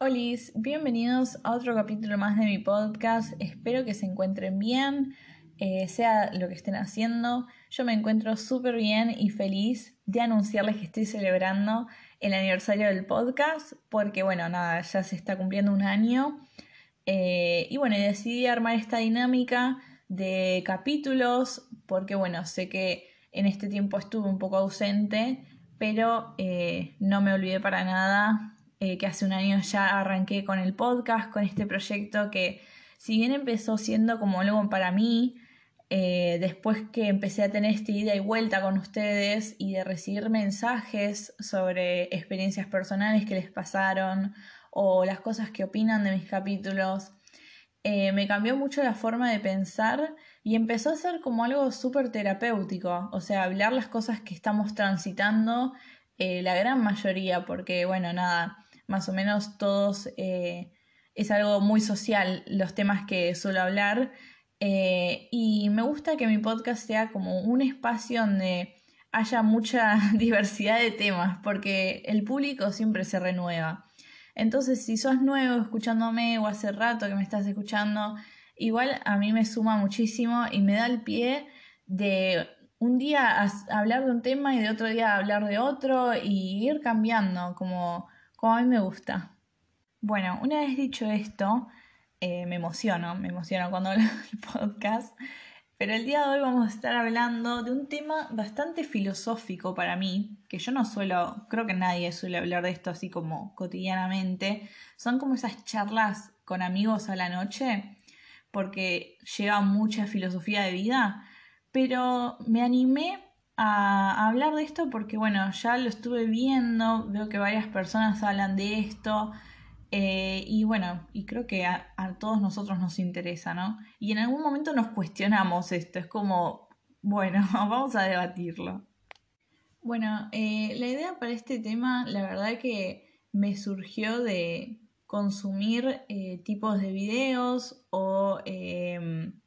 Hola, bienvenidos a otro capítulo más de mi podcast. Espero que se encuentren bien, eh, sea lo que estén haciendo. Yo me encuentro súper bien y feliz de anunciarles que estoy celebrando el aniversario del podcast, porque bueno, nada, ya se está cumpliendo un año. Eh, y bueno, decidí armar esta dinámica de capítulos, porque bueno, sé que en este tiempo estuve un poco ausente, pero eh, no me olvidé para nada eh, que hace un año ya arranqué con el podcast, con este proyecto que si bien empezó siendo como algo para mí, eh, después que empecé a tener esta ida y vuelta con ustedes y de recibir mensajes sobre experiencias personales que les pasaron o las cosas que opinan de mis capítulos, eh, me cambió mucho la forma de pensar y empezó a ser como algo súper terapéutico, o sea, hablar las cosas que estamos transitando, la gran mayoría, porque bueno, nada, más o menos todos, eh, es algo muy social los temas que suelo hablar. Eh, y me gusta que mi podcast sea como un espacio donde haya mucha diversidad de temas, porque el público siempre se renueva. Entonces, si sos nuevo escuchándome o hace rato que me estás escuchando, igual a mí me suma muchísimo y me da el pie de un día hablar de un tema y de otro día hablar de otro y ir cambiando, como como a mí me gusta. Bueno, una vez dicho esto, eh, me emociono, me emociono cuando hablo del podcast, pero el día de hoy vamos a estar hablando de un tema bastante filosófico para mí, que yo no suelo, creo que nadie suele hablar de esto así como cotidianamente, son como esas charlas con amigos a la noche, porque lleva mucha filosofía de vida, pero me animé a, hablar de esto porque, bueno, ya lo estuve viendo, veo que varias personas hablan de esto. Eh, y bueno, y creo que a, todos nosotros nos interesa, ¿no? Y en algún momento nos cuestionamos esto, es como, bueno, vamos a debatirlo. Bueno, eh, la idea para este tema, la verdad que me surgió de consumir eh, tipos de videos o em,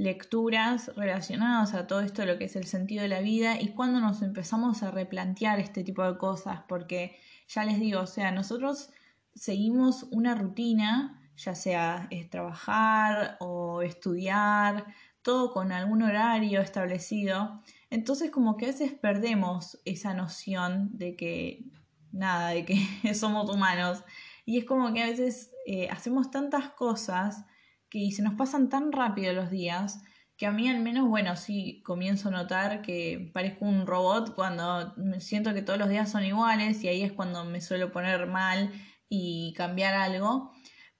lecturas relacionadas a todo esto, lo que es el sentido de la vida y cuando nos empezamos a replantear este tipo de cosas, porque ya les digo, o sea, nosotros seguimos una rutina, ya sea es trabajar o estudiar, todo con algún horario establecido, entonces como que a veces perdemos esa noción de que nada, de que somos humanos. Y es como que a veces eh, hacemos tantas cosas que se nos pasan tan rápido los días que a mí al menos, bueno, sí comienzo a notar que parezco un robot cuando siento que todos los días son iguales y ahí es cuando me suelo poner mal y cambiar algo.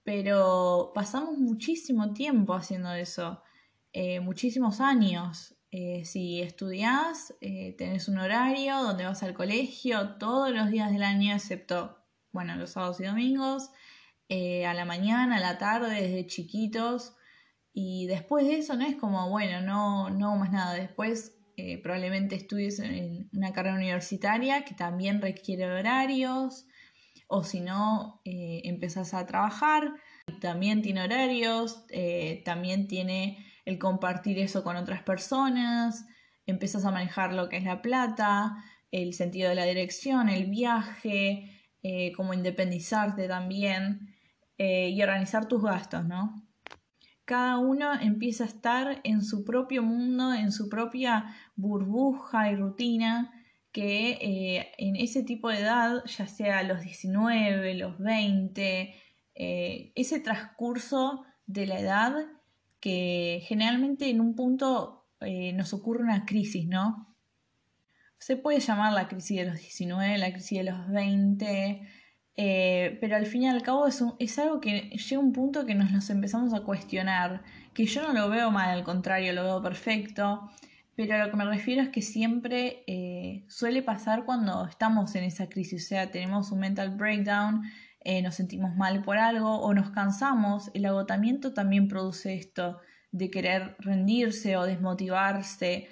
Pero pasamos muchísimo tiempo haciendo eso, eh, muchísimos años. Eh, si estudias, eh, tenés un horario donde vas al colegio todos los días del año, excepto, bueno, los sábados y domingos. Eh, a la mañana, a la tarde, desde chiquitos. Y después de eso no es como, bueno, no, no más nada. Después eh, probablemente estudies en una carrera universitaria que también requiere horarios. O si no, eh, empezás a trabajar, también tiene horarios, también tiene el compartir eso con otras personas, empiezas a manejar lo que es la plata, el sentido de la dirección, el viaje, como independizarte también. Eh, y organizar tus gastos, ¿no? Cada uno empieza a estar en su propio mundo, en su propia burbuja y rutina, que eh, en ese tipo de edad, ya sea los 19, los 20, eh, ese transcurso de la edad que generalmente en un punto nos ocurre una crisis, ¿no? Se puede llamar la crisis de los 19, la crisis de los 20, eh, pero al fin y al cabo es, es algo que llega un punto que nos, nos empezamos a cuestionar, que yo no lo veo mal, al contrario, lo veo perfecto, pero a lo que me refiero es que siempre eh, suele pasar cuando estamos en esa crisis, o sea, tenemos un mental breakdown, eh, nos sentimos mal por algo o nos cansamos, el agotamiento también produce esto de querer rendirse o desmotivarse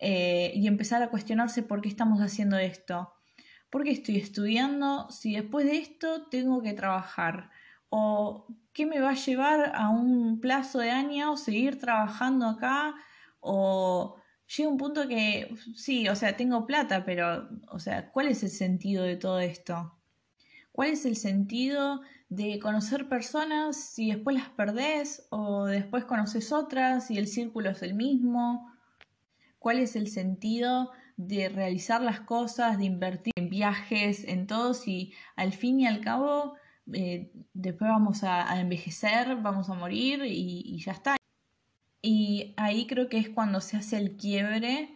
y empezar a cuestionarse por qué estamos haciendo esto. ¿Por qué estoy estudiando si después de esto tengo que trabajar? ¿O qué me va a llevar a un plazo de años seguir trabajando acá? ¿O llega un punto que sí, o sea, tengo plata, pero, o sea, ¿cuál es el sentido de todo esto? ¿Cuál es el sentido de conocer personas si después las perdés o después conoces otras y el círculo es el mismo? ¿Cuál es el sentido de realizar las cosas, de invertir en viajes, en todo si al fin y al cabo eh, después vamos a, envejecer, vamos a morir y, ya está? Y ahí creo que es cuando se hace el quiebre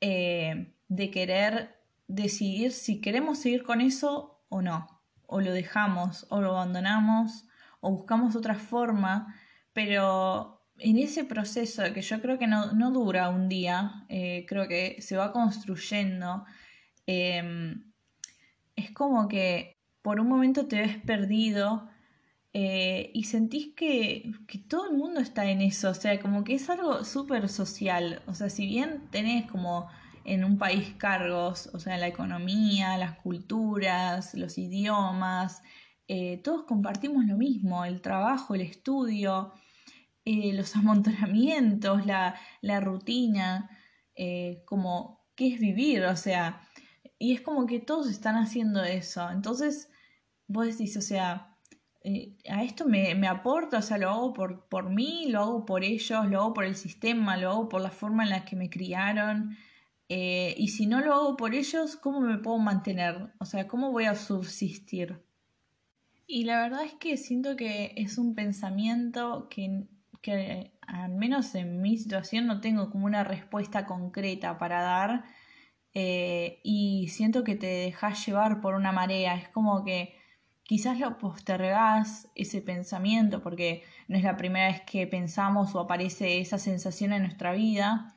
eh, de querer decidir si queremos seguir con eso o no o lo dejamos, o lo abandonamos, o buscamos otra forma, pero en ese proceso que yo creo que no, dura un día, eh, creo que se va construyendo, em, es como que por un momento te ves perdido eh, y sentís que, que, todo el mundo está en eso, o sea, como que es algo súper social, o sea, si bien tenés como en un país cargos, o sea, la economía, las culturas, los idiomas, eh, todos compartimos lo mismo, el trabajo, el estudio, eh, los amontonamientos, la, rutina, eh, como qué es vivir, o sea, y es como que todos están haciendo eso. Entonces, vos decís, o sea, a esto me, me, aporta, o sea, lo hago por, por mí, lo hago por ellos, lo hago por el sistema, lo hago por la forma en la que me criaron. Eh, y si no lo hago por ellos, ¿cómo me puedo mantener? O sea, ¿cómo voy a subsistir? Y la verdad es que siento que es un pensamiento que, que al menos en mi situación no tengo como una respuesta concreta para dar. Eh, y siento que te dejas llevar por una marea. Es como que quizás lo postergás ese pensamiento porque no es la primera vez que pensamos o aparece esa sensación en nuestra vida.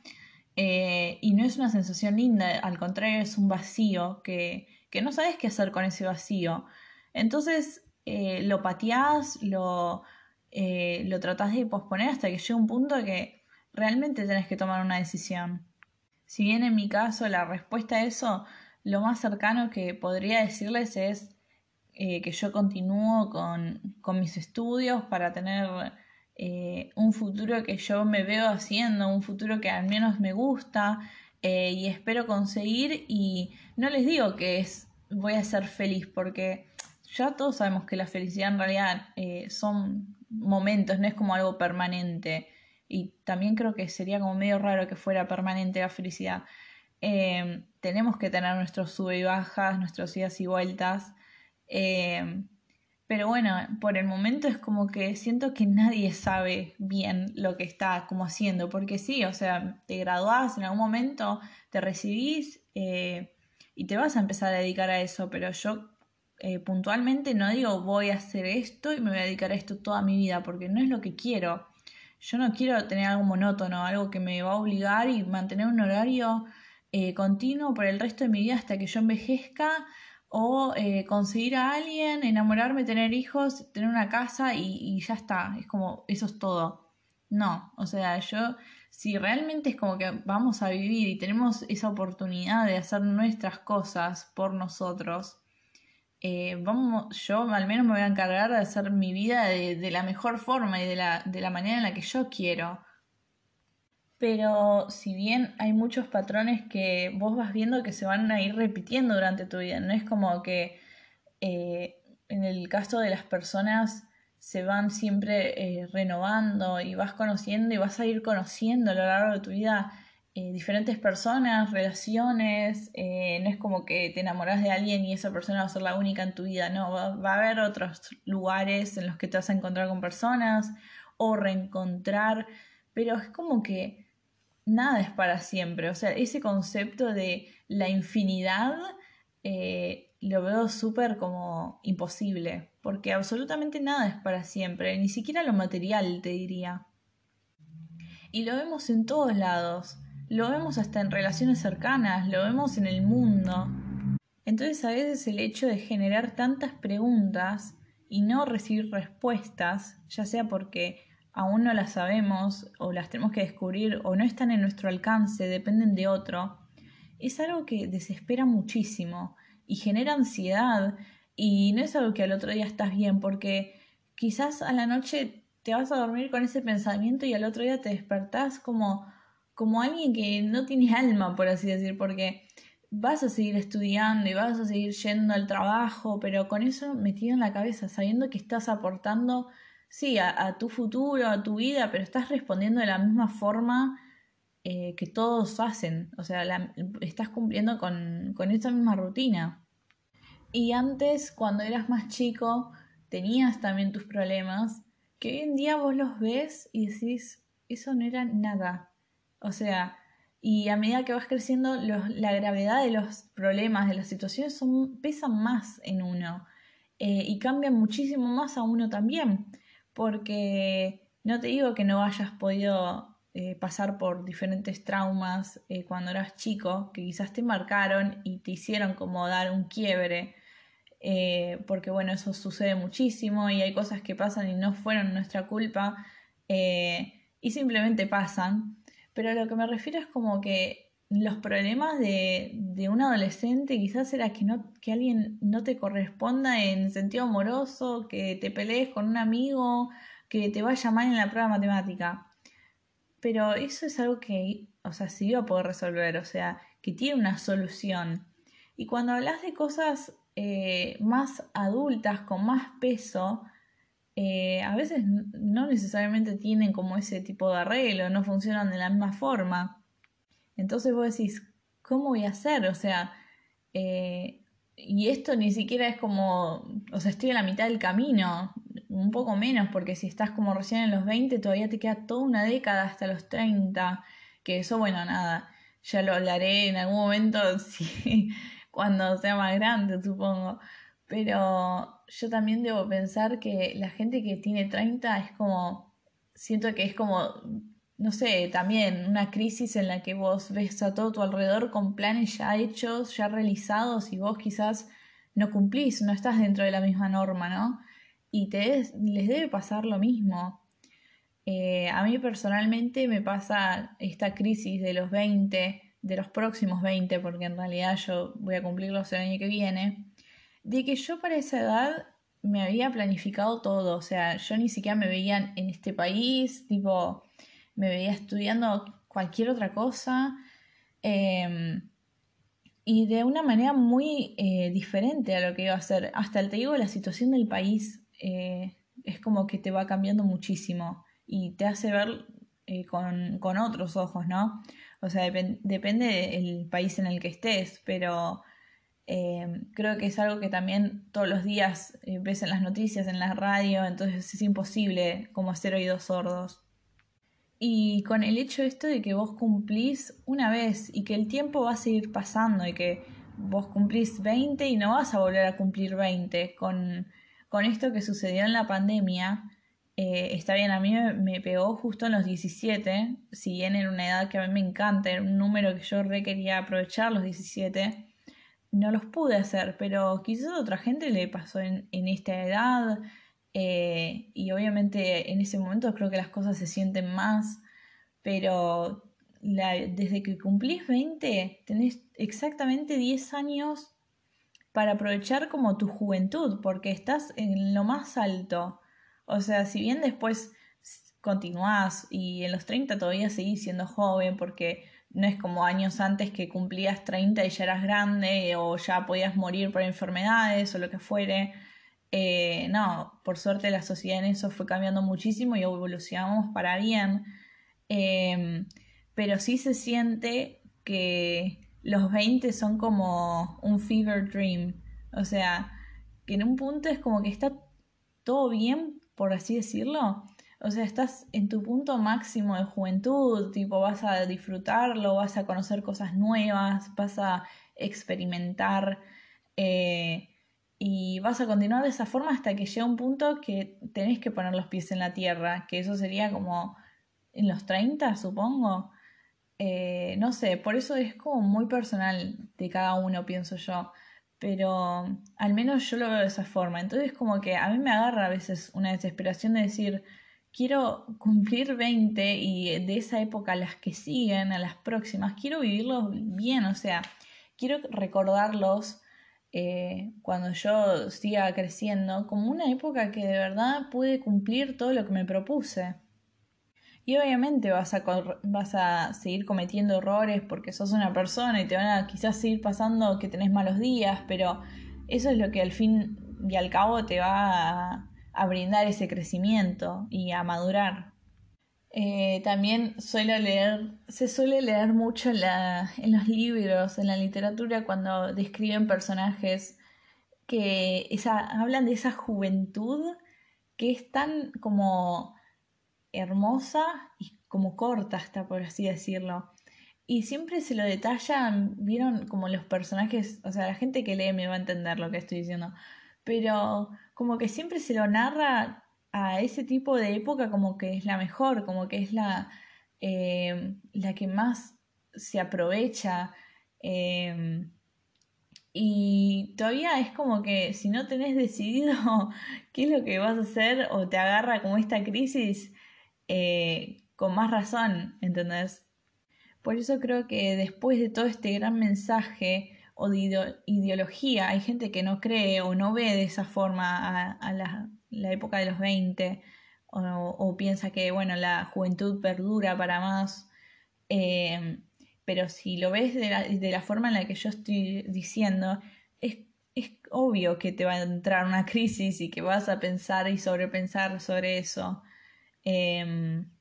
Eh, y no es una sensación linda, al contrario es un vacío que, no sabes qué hacer con ese vacío. Entonces eh, lo pateás, lo, eh, lo tratás de posponer hasta que llega un punto que realmente tenés que tomar una decisión. Si bien en mi caso la respuesta a eso, lo más cercano que podría decirles es que yo continúo con, con mis estudios para tener eh, un futuro que yo me veo haciendo, un futuro que al menos me gusta eh, y espero conseguir y no les digo que es voy a ser feliz porque ya todos sabemos que la felicidad en realidad eh, son momentos, no es como algo permanente y también creo que sería como medio raro que fuera permanente la felicidad. tenemos que tener nuestros sube y bajas, nuestros idas y vueltas. Pero bueno, por el momento es como que siento que nadie sabe bien lo que está como haciendo, porque sí, o sea, te graduás en algún momento, te recibís eh, y te vas a empezar a dedicar a eso, pero yo eh, puntualmente no digo voy a hacer esto y me voy a dedicar a esto toda mi vida, porque no es lo que quiero. Yo no quiero tener algo monótono, algo que me va a obligar y mantener un horario eh, continuo por el resto de mi vida hasta que yo envejezca o eh, conseguir a alguien, enamorarme, tener hijos, tener una casa y, ya está, es como, eso es todo. No, o sea, yo, si realmente es como que vamos a vivir y tenemos esa oportunidad de hacer nuestras cosas por nosotros, eh, vamos, yo al menos me voy a encargar de hacer mi vida de, la mejor forma y de la, de la manera en la que yo quiero. Pero si bien hay muchos patrones que vos vas viendo que se van a ir repitiendo durante tu vida, no es como que eh, en el caso de las personas se van siempre eh, renovando y vas conociendo y vas a ir conociendo a lo largo de tu vida eh, diferentes personas, relaciones, no es como que te enamoras de alguien y esa persona va a ser la única en tu vida, no, va, va, a haber otros lugares en los que te vas a encontrar con personas o reencontrar, pero es como que nada es para siempre. O sea, ese concepto de la infinidad eh, lo veo súper como imposible, porque absolutamente nada es para siempre, ni siquiera lo material, te diría. Y lo vemos en todos lados, lo vemos hasta en relaciones cercanas, lo vemos en el mundo. Entonces a veces el hecho de generar tantas preguntas y no recibir respuestas, ya sea porque aún no las sabemos o las tenemos que descubrir o no están en nuestro alcance, dependen de otro, es algo que desespera muchísimo y genera ansiedad y no es algo que al otro día estás bien porque quizás a la noche te vas a dormir con ese pensamiento y al otro día te despertás como, como alguien que no tiene alma, por así decir, porque vas a seguir estudiando y vas a seguir yendo al trabajo, pero con eso metido en la cabeza, sabiendo que estás aportando, sí, a, tu futuro, a tu vida, pero estás respondiendo de la misma forma eh, que todos hacen, o sea, estás cumpliendo con, con esa misma rutina. Y antes, cuando eras más chico, tenías también tus problemas, que hoy en día vos los ves y decís, eso no era nada. O sea, y a medida que vas creciendo, la gravedad de los problemas, de las situaciones, son, pesan más en uno. Eh, y cambian muchísimo más a uno también. Porque no te digo que no hayas podido eh, pasar por diferentes traumas eh, cuando eras chico, que quizás te marcaron y te hicieron como dar un quiebre. porque bueno, eso sucede muchísimo y hay cosas que pasan y no fueron nuestra culpa y simplemente pasan. Pero a lo que me refiero es como que los problemas de, de un adolescente quizás era que, no, que alguien no te corresponda en sentido amoroso, que te pelees con un amigo, que te vaya mal en la prueba matemática. Pero eso es algo que, o sea, sí iba a poder resolver, o sea, que tiene una solución. Y cuando hablas de cosas eh, más adultas, con más peso, eh, a veces no necesariamente tienen como ese tipo de arreglo, no funcionan de la misma forma. Entonces vos decís, ¿cómo voy a hacer? O sea, eh, y esto ni siquiera es como, o sea, estoy a la mitad del camino, un poco menos, porque si estás como recién en los 20, todavía te queda toda una década hasta los 30, que eso, bueno, nada, ya lo hablaré en algún momento, sí, cuando sea más grande, supongo. Pero yo también debo pensar que la gente que tiene 30 es como, siento que es como, no sé, también una crisis en la que vos ves a todo tu alrededor con planes ya hechos, ya realizados y vos quizás no cumplís, no estás dentro de la misma norma, ¿no? Y te les debe pasar lo mismo. Eh, a mí personalmente me pasa esta crisis de los 20, de los próximos 20, porque en realidad yo voy a cumplirlos el año que viene de que yo para esa edad me había planificado todo, o sea, yo ni siquiera me veía en este país, tipo, me veía estudiando cualquier otra cosa, em, y de una manera muy eh, diferente a lo que iba a hacer. Hasta te digo, la situación del país eh, es como que te va cambiando muchísimo y te hace ver eh, con, otros ojos, ¿no? O sea, depende del país en el que estés, pero eh, creo que es algo que también todos los días eh, ves en las noticias, en la radio, entonces es imposible como hacer oídos sordos. Y con el hecho esto de que vos cumplís una vez y que el tiempo va a seguir pasando y que vos cumplís 20 y no vas a volver a cumplir 20, con, con esto que sucedió en la pandemia, eh, está bien, a mí me, pegó justo en los 17, si bien era una edad que a mí me encanta, era un número que yo re quería aprovechar, los 17, no los pude hacer, pero quizás a otra gente le pasó en, esta edad eh, y obviamente en ese momento creo que las cosas se sienten más, pero desde que cumplís 20 tenés exactamente 10 años para aprovechar como tu juventud, porque estás en lo más alto. O sea, si bien después continuás y en los 30 todavía seguís siendo joven porque no es como años antes que cumplías 30 y ya eras grande o ya podías morir por enfermedades o lo que fuere. Eh, no, por suerte la sociedad en eso fue cambiando muchísimo y evolucionamos para bien. Em, pero sí se siente que los 20 son como un fever dream. O sea, que en un punto es como que está todo bien, por así decirlo, o sea, estás en tu punto máximo de juventud, tipo, vas a disfrutarlo, vas a conocer cosas nuevas, vas a experimentar eh, y vas a continuar de esa forma hasta que llega un punto que tenés que poner los pies en la tierra, que eso sería como en los 30, supongo. Eh, no sé, por eso es como muy personal de cada uno, pienso yo. Pero al menos yo lo veo de esa forma. Entonces como que a mí me agarra a veces una desesperación de decir, quiero cumplir 20 y de esa época a las que siguen, a las próximas, quiero vivirlos bien, o sea, quiero recordarlos eh, cuando yo siga creciendo como una época que de verdad pude cumplir todo lo que me propuse. Y obviamente vas a, vas a seguir cometiendo errores porque sos una persona y te van a quizás seguir pasando que tenés malos días, pero eso es lo que al fin y al cabo te va a, brindar ese crecimiento y a madurar. Eh, también suelo leer, se suele leer mucho en, en los libros, en la literatura, cuando describen personajes que esa, hablan de esa juventud que es tan como hermosa y como corta hasta por así decirlo. Y siempre se lo detallan, vieron como los personajes, o sea, la gente que lee me va a entender lo que estoy diciendo, pero como que siempre se lo narra a ese tipo de época como que es la mejor, como que es la, eh, la que más se aprovecha. Eh, y todavía es como que si no tenés decidido qué es lo que vas a hacer o te agarra como esta crisis, eh, con más razón, ¿entendés? Por eso creo que después de todo este gran mensaje o de ideología, hay gente que no cree o no ve de esa forma a, la, época de los 20 o, piensa que, bueno, la juventud perdura para más. Eh, pero si lo ves de la, de la, forma en la que yo estoy diciendo, es, es obvio que te va a entrar una crisis y que vas a pensar y sobrepensar sobre eso. Em,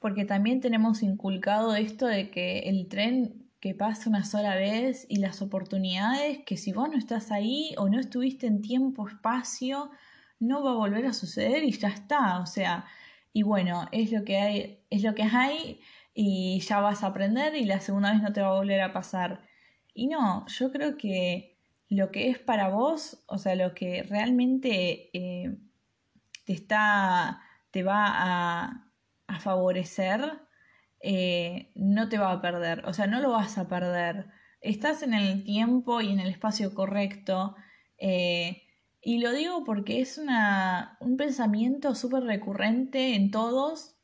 porque también tenemos inculcado esto de que el tren que pasa una sola vez y las oportunidades que si vos no estás ahí o no estuviste en tiempo, espacio, no va a volver a suceder y ya está. O sea, y bueno, es lo que hay, es lo que hay y ya vas a aprender y la segunda vez no te va a volver a pasar. Y no, yo creo que lo que es para vos, o sea, lo que realmente eh, te está te va a, favorecer, eh, no te va a perder, o sea, no lo vas a perder. Estás en el tiempo y en el espacio correcto. Eh, y lo digo porque es una, un pensamiento súper recurrente en todos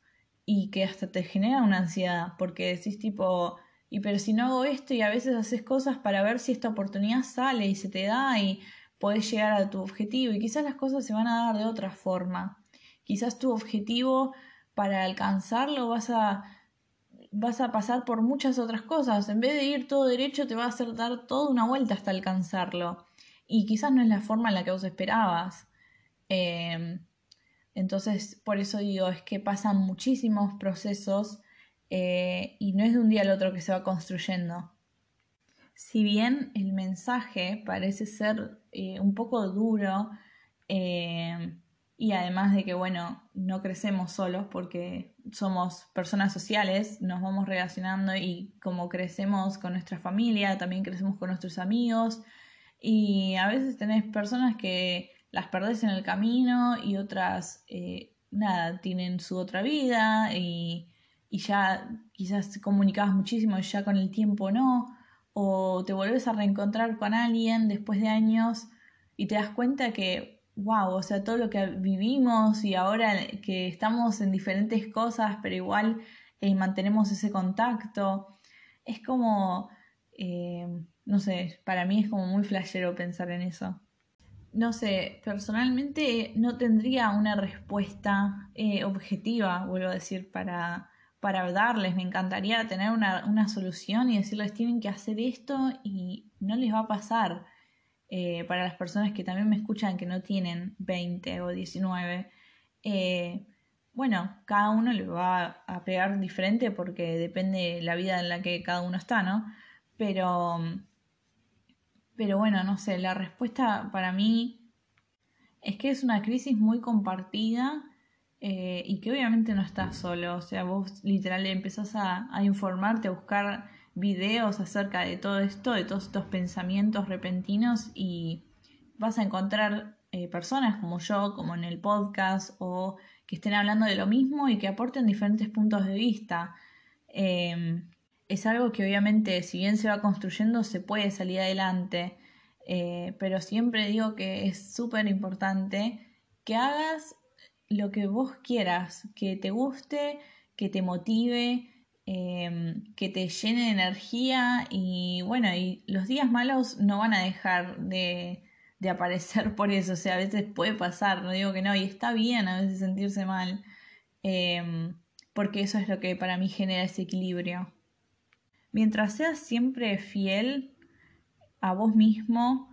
y que hasta te genera una ansiedad, porque decís tipo, y pero si no hago esto y a veces haces cosas para ver si esta oportunidad sale y se te da y podés llegar a tu objetivo y quizás las cosas se van a dar de otra forma quizás tu objetivo para alcanzarlo vas a, vas a pasar por muchas otras cosas. En vez de ir todo derecho, te va a hacer dar toda una vuelta hasta alcanzarlo. Y quizás no es la forma en la que vos esperabas. Em, entonces, por eso digo, es que pasan muchísimos procesos eh, y no es de un día al otro que se va construyendo. Si bien el mensaje parece ser eh, un poco duro, em, y además de que, bueno, no crecemos solos porque somos personas sociales, nos vamos relacionando y como crecemos con nuestra familia, también crecemos con nuestros amigos y a veces tenés personas que las perdés en el camino y otras, eh, nada, tienen su otra vida y, y ya quizás comunicabas muchísimo y ya con el tiempo no, o te volvés a reencontrar con alguien después de años y te das cuenta que wow, o sea, todo lo que vivimos y ahora que estamos en diferentes cosas, pero igual eh, mantenemos ese contacto, es como, eh, no sé, para mí es como muy flashero pensar en eso. No sé, personalmente no tendría una respuesta eh, objetiva, vuelvo a decir, para, para darles. Me encantaría tener una, una solución y decirles tienen que hacer esto y no les va a pasar eh, para las personas que también me escuchan que no tienen 20 o 19, eh, bueno, cada uno le va a pegar diferente porque depende de la vida en la que cada uno está, ¿no? Pero, pero bueno, no sé, la respuesta para mí es que es una crisis muy compartida eh, y que obviamente no estás solo, o sea, vos literal empezás a, a informarte, a buscar videos acerca de todo esto, de todos estos pensamientos repentinos y vas a encontrar eh, personas como yo, como en el podcast, o que estén hablando de lo mismo y que aporten diferentes puntos de vista. Em, es algo que obviamente, si bien se va construyendo, se puede salir adelante, eh, pero siempre digo que es súper importante que hagas lo que vos quieras, que te guste, que te motive, Em, que te llene de energía y bueno, y los días malos no van a dejar de, de, aparecer por eso, o sea, a veces puede pasar, no digo que no, y está bien a veces sentirse mal, em, porque eso es lo que para mí genera ese equilibrio. Mientras seas siempre fiel a vos mismo,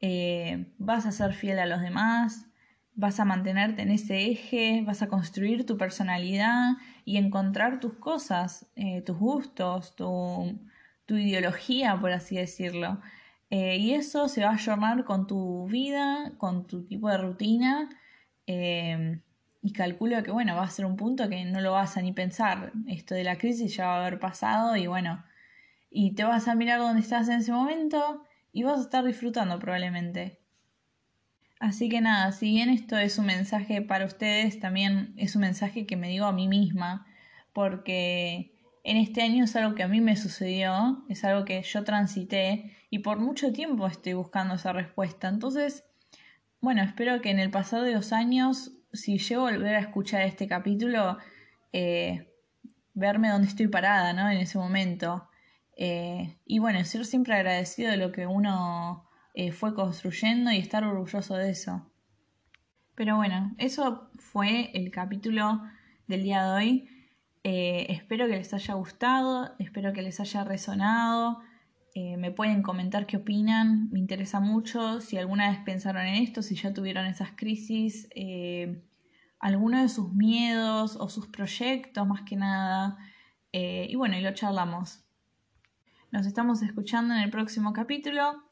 eh, vas a ser fiel a los demás, vas a mantenerte en ese eje, vas a construir tu personalidad y encontrar tus cosas, eh, tus gustos, tu, ideología, por así decirlo. Eh, y eso se va a ayornar con tu vida, con tu tipo de rutina. Eh, y calculo que, bueno, va a ser un punto que no lo vas a ni pensar. Esto de la crisis ya va a haber pasado y bueno, y te vas a mirar dónde estás en ese momento y vas a estar disfrutando probablemente. Así que nada, si bien esto es un mensaje para ustedes, también es un mensaje que me digo a mí misma, porque en este año es algo que a mí me sucedió, es algo que yo transité y por mucho tiempo estoy buscando esa respuesta. Entonces, bueno, espero que en el pasado de los años, si llego a volver a escuchar este capítulo, eh, verme donde estoy parada, ¿no? En ese momento. Eh, y bueno, ser siempre agradecido de lo que uno eh, fue construyendo y estar orgulloso de eso. Pero bueno, eso fue el capítulo del día de hoy. Eh, espero que les haya gustado, espero que les haya resonado. Eh, me pueden comentar qué opinan, me interesa mucho si alguna vez pensaron en esto, si ya tuvieron esas crisis, alguno de sus miedos o sus proyectos más que nada. y bueno, y lo charlamos. Nos estamos escuchando en el próximo capítulo.